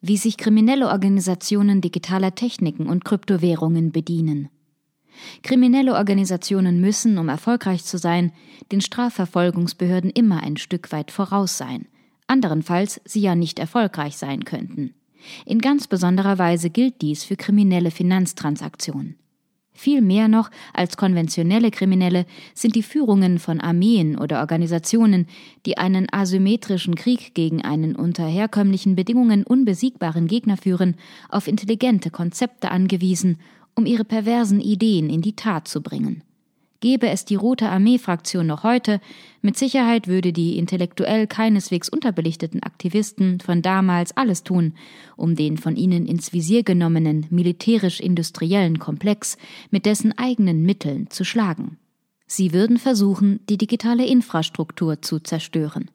wie sich kriminelle Organisationen digitaler Techniken und Kryptowährungen bedienen. Kriminelle Organisationen müssen, um erfolgreich zu sein, den Strafverfolgungsbehörden immer ein Stück weit voraus sein, anderenfalls sie ja nicht erfolgreich sein könnten. In ganz besonderer Weise gilt dies für kriminelle Finanztransaktionen. Viel mehr noch als konventionelle Kriminelle sind die Führungen von Armeen oder Organisationen, die einen asymmetrischen Krieg gegen einen unter herkömmlichen Bedingungen unbesiegbaren Gegner führen, auf intelligente Konzepte angewiesen, um ihre perversen Ideen in die Tat zu bringen. Gäbe es die Rote Armee-Fraktion noch heute, mit Sicherheit würde die intellektuell keineswegs unterbelichteten Aktivisten von damals alles tun, um den von ihnen ins Visier genommenen militärisch-industriellen Komplex mit dessen eigenen Mitteln zu schlagen. Sie würden versuchen, die digitale Infrastruktur zu zerstören.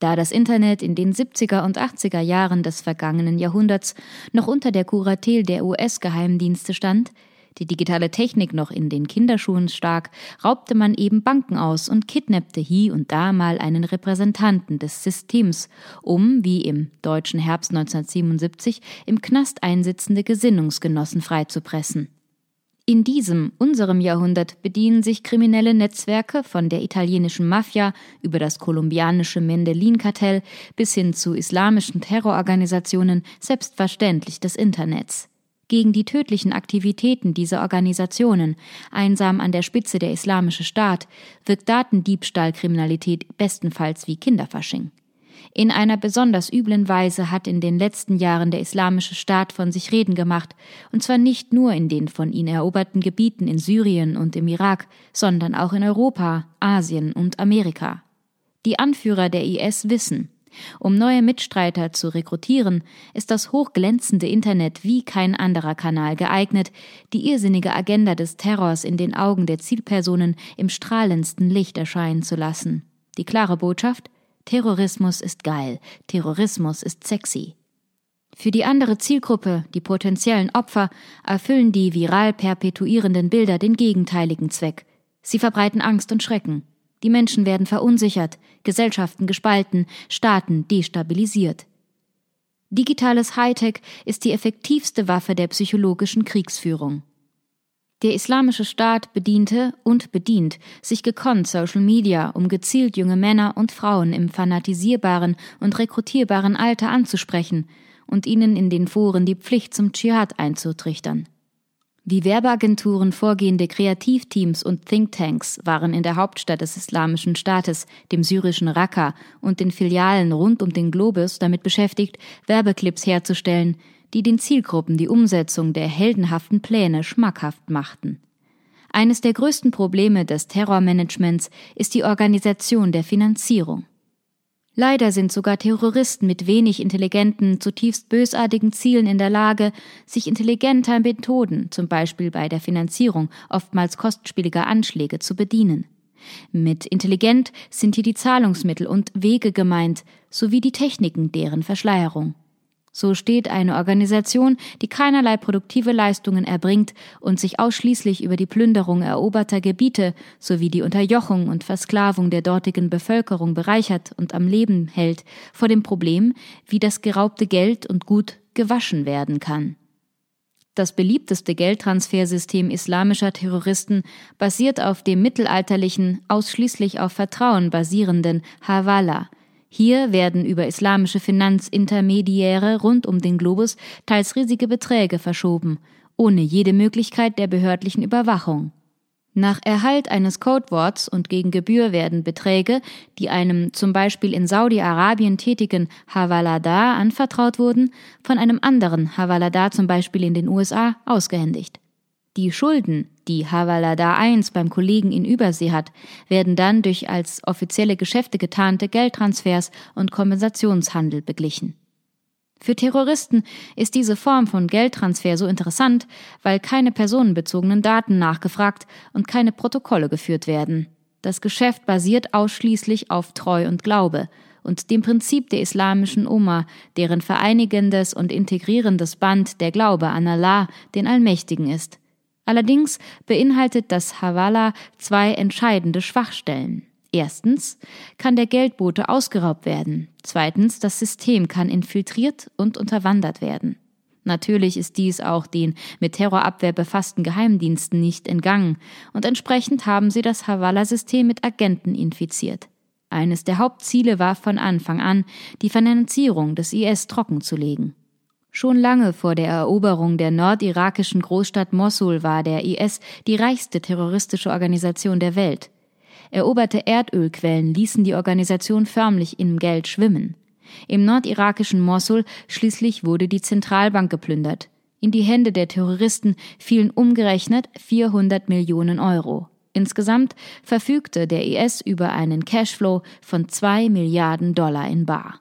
Da das Internet in den 70er und 80er Jahren des vergangenen Jahrhunderts noch unter der Kuratel der US-Geheimdienste stand, die digitale Technik noch in den Kinderschuhen stak, raubte man eben Banken aus und kidnappte hier und da mal einen Repräsentanten des Systems, um, wie im deutschen Herbst 1977, im Knast einsitzende Gesinnungsgenossen freizupressen. In diesem, unserem Jahrhundert bedienen sich kriminelle Netzwerke von der italienischen Mafia über das kolumbianische Mendelin-Kartell bis hin zu islamischen Terrororganisationen selbstverständlich des Internets gegen die tödlichen Aktivitäten dieser Organisationen, einsam an der Spitze der Islamische Staat, wirkt Datendiebstahlkriminalität bestenfalls wie Kinderfasching. In einer besonders üblen Weise hat in den letzten Jahren der Islamische Staat von sich reden gemacht, und zwar nicht nur in den von ihn eroberten Gebieten in Syrien und im Irak, sondern auch in Europa, Asien und Amerika. Die Anführer der IS wissen, um neue Mitstreiter zu rekrutieren, ist das hochglänzende Internet wie kein anderer Kanal geeignet, die irrsinnige Agenda des Terrors in den Augen der Zielpersonen im strahlendsten Licht erscheinen zu lassen. Die klare Botschaft? Terrorismus ist geil, Terrorismus ist sexy. Für die andere Zielgruppe, die potenziellen Opfer, erfüllen die viral perpetuierenden Bilder den gegenteiligen Zweck. Sie verbreiten Angst und Schrecken. Die Menschen werden verunsichert, Gesellschaften gespalten, Staaten destabilisiert. Digitales Hightech ist die effektivste Waffe der psychologischen Kriegsführung. Der islamische Staat bediente und bedient sich gekonnt Social Media, um gezielt junge Männer und Frauen im fanatisierbaren und rekrutierbaren Alter anzusprechen und ihnen in den Foren die Pflicht zum Dschihad einzutrichtern. Wie Werbeagenturen vorgehende Kreativteams und Thinktanks waren in der Hauptstadt des Islamischen Staates, dem syrischen Raqqa, und den Filialen rund um den Globus damit beschäftigt, Werbeclips herzustellen, die den Zielgruppen die Umsetzung der heldenhaften Pläne schmackhaft machten. Eines der größten Probleme des Terrormanagements ist die Organisation der Finanzierung. Leider sind sogar Terroristen mit wenig intelligenten, zutiefst bösartigen Zielen in der Lage, sich intelligenter Methoden, zum Beispiel bei der Finanzierung oftmals kostspieliger Anschläge, zu bedienen. Mit intelligent sind hier die Zahlungsmittel und Wege gemeint, sowie die Techniken deren Verschleierung. So steht eine Organisation, die keinerlei produktive Leistungen erbringt und sich ausschließlich über die Plünderung eroberter Gebiete sowie die Unterjochung und Versklavung der dortigen Bevölkerung bereichert und am Leben hält, vor dem Problem, wie das geraubte Geld und Gut gewaschen werden kann. Das beliebteste Geldtransfersystem islamischer Terroristen basiert auf dem mittelalterlichen, ausschließlich auf Vertrauen basierenden Hawala, hier werden über islamische Finanzintermediäre rund um den Globus teils riesige Beträge verschoben, ohne jede Möglichkeit der behördlichen Überwachung. Nach Erhalt eines Codeworts und gegen Gebühr werden Beträge, die einem zum Beispiel in Saudi-Arabien tätigen Hawalada anvertraut wurden, von einem anderen Hawalada zum Beispiel in den USA ausgehändigt. Die Schulden, die Havalada 1 beim Kollegen in Übersee hat, werden dann durch als offizielle Geschäfte getarnte Geldtransfers und Kompensationshandel beglichen. Für Terroristen ist diese Form von Geldtransfer so interessant, weil keine personenbezogenen Daten nachgefragt und keine Protokolle geführt werden. Das Geschäft basiert ausschließlich auf Treu und Glaube und dem Prinzip der islamischen Umma, deren vereinigendes und integrierendes Band der Glaube an Allah, den Allmächtigen ist. Allerdings beinhaltet das Hawala zwei entscheidende Schwachstellen. Erstens kann der Geldbote ausgeraubt werden. Zweitens, das System kann infiltriert und unterwandert werden. Natürlich ist dies auch den mit Terrorabwehr befassten Geheimdiensten nicht entgangen und entsprechend haben sie das Hawala-System mit Agenten infiziert. Eines der Hauptziele war von Anfang an, die Finanzierung des IS trockenzulegen. Schon lange vor der Eroberung der nordirakischen Großstadt Mossul war der IS die reichste terroristische Organisation der Welt. Eroberte Erdölquellen ließen die Organisation förmlich in Geld schwimmen. Im nordirakischen Mossul schließlich wurde die Zentralbank geplündert. In die Hände der Terroristen fielen umgerechnet 400 Millionen Euro. Insgesamt verfügte der IS über einen Cashflow von zwei Milliarden Dollar in Bar.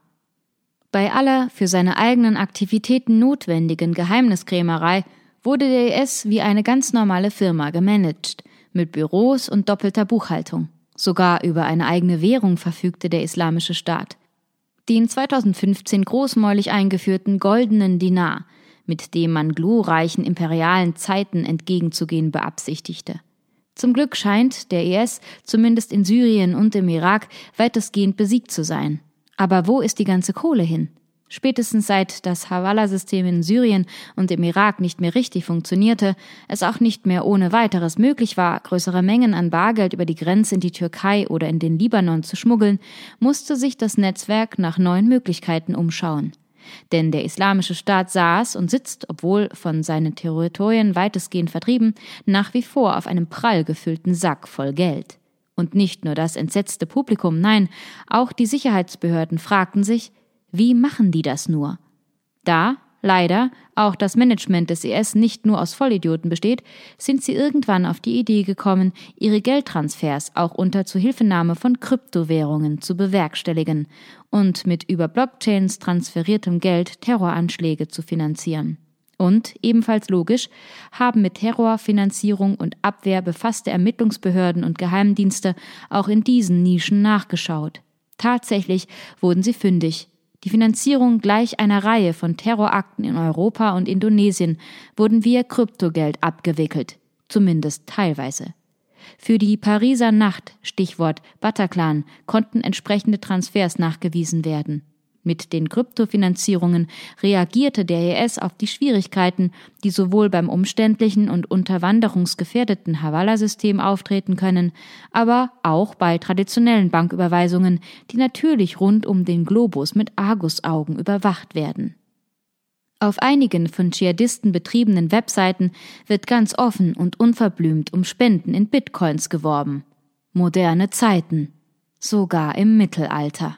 Bei aller für seine eigenen Aktivitäten notwendigen Geheimniskrämerei wurde der IS wie eine ganz normale Firma gemanagt, mit Büros und doppelter Buchhaltung. Sogar über eine eigene Währung verfügte der Islamische Staat. Den 2015 großmäulig eingeführten goldenen Dinar, mit dem man glorreichen imperialen Zeiten entgegenzugehen beabsichtigte. Zum Glück scheint der IS zumindest in Syrien und im Irak weitestgehend besiegt zu sein. Aber wo ist die ganze Kohle hin? Spätestens seit das Hawala-System in Syrien und im Irak nicht mehr richtig funktionierte, es auch nicht mehr ohne weiteres möglich war, größere Mengen an Bargeld über die Grenze in die Türkei oder in den Libanon zu schmuggeln, musste sich das Netzwerk nach neuen Möglichkeiten umschauen. Denn der Islamische Staat saß und sitzt, obwohl von seinen Territorien weitestgehend vertrieben, nach wie vor auf einem prall gefüllten Sack voll Geld. Und nicht nur das entsetzte Publikum, nein, auch die Sicherheitsbehörden fragten sich, wie machen die das nur? Da, leider, auch das Management des IS nicht nur aus Vollidioten besteht, sind sie irgendwann auf die Idee gekommen, ihre Geldtransfers auch unter Zuhilfenahme von Kryptowährungen zu bewerkstelligen und mit über Blockchains transferiertem Geld Terroranschläge zu finanzieren. Und, ebenfalls logisch, haben mit Terrorfinanzierung und Abwehr befasste Ermittlungsbehörden und Geheimdienste auch in diesen Nischen nachgeschaut. Tatsächlich wurden sie fündig. Die Finanzierung gleich einer Reihe von Terrorakten in Europa und Indonesien wurden via Kryptogeld abgewickelt, zumindest teilweise. Für die Pariser Nacht, Stichwort Bataclan, konnten entsprechende Transfers nachgewiesen werden. Mit den Kryptofinanzierungen reagierte der IS auf die Schwierigkeiten, die sowohl beim umständlichen und unterwanderungsgefährdeten Hawala-System auftreten können, aber auch bei traditionellen Banküberweisungen, die natürlich rund um den Globus mit Argusaugen überwacht werden. Auf einigen von Dschihadisten betriebenen Webseiten wird ganz offen und unverblümt um Spenden in Bitcoins geworben. Moderne Zeiten. Sogar im Mittelalter.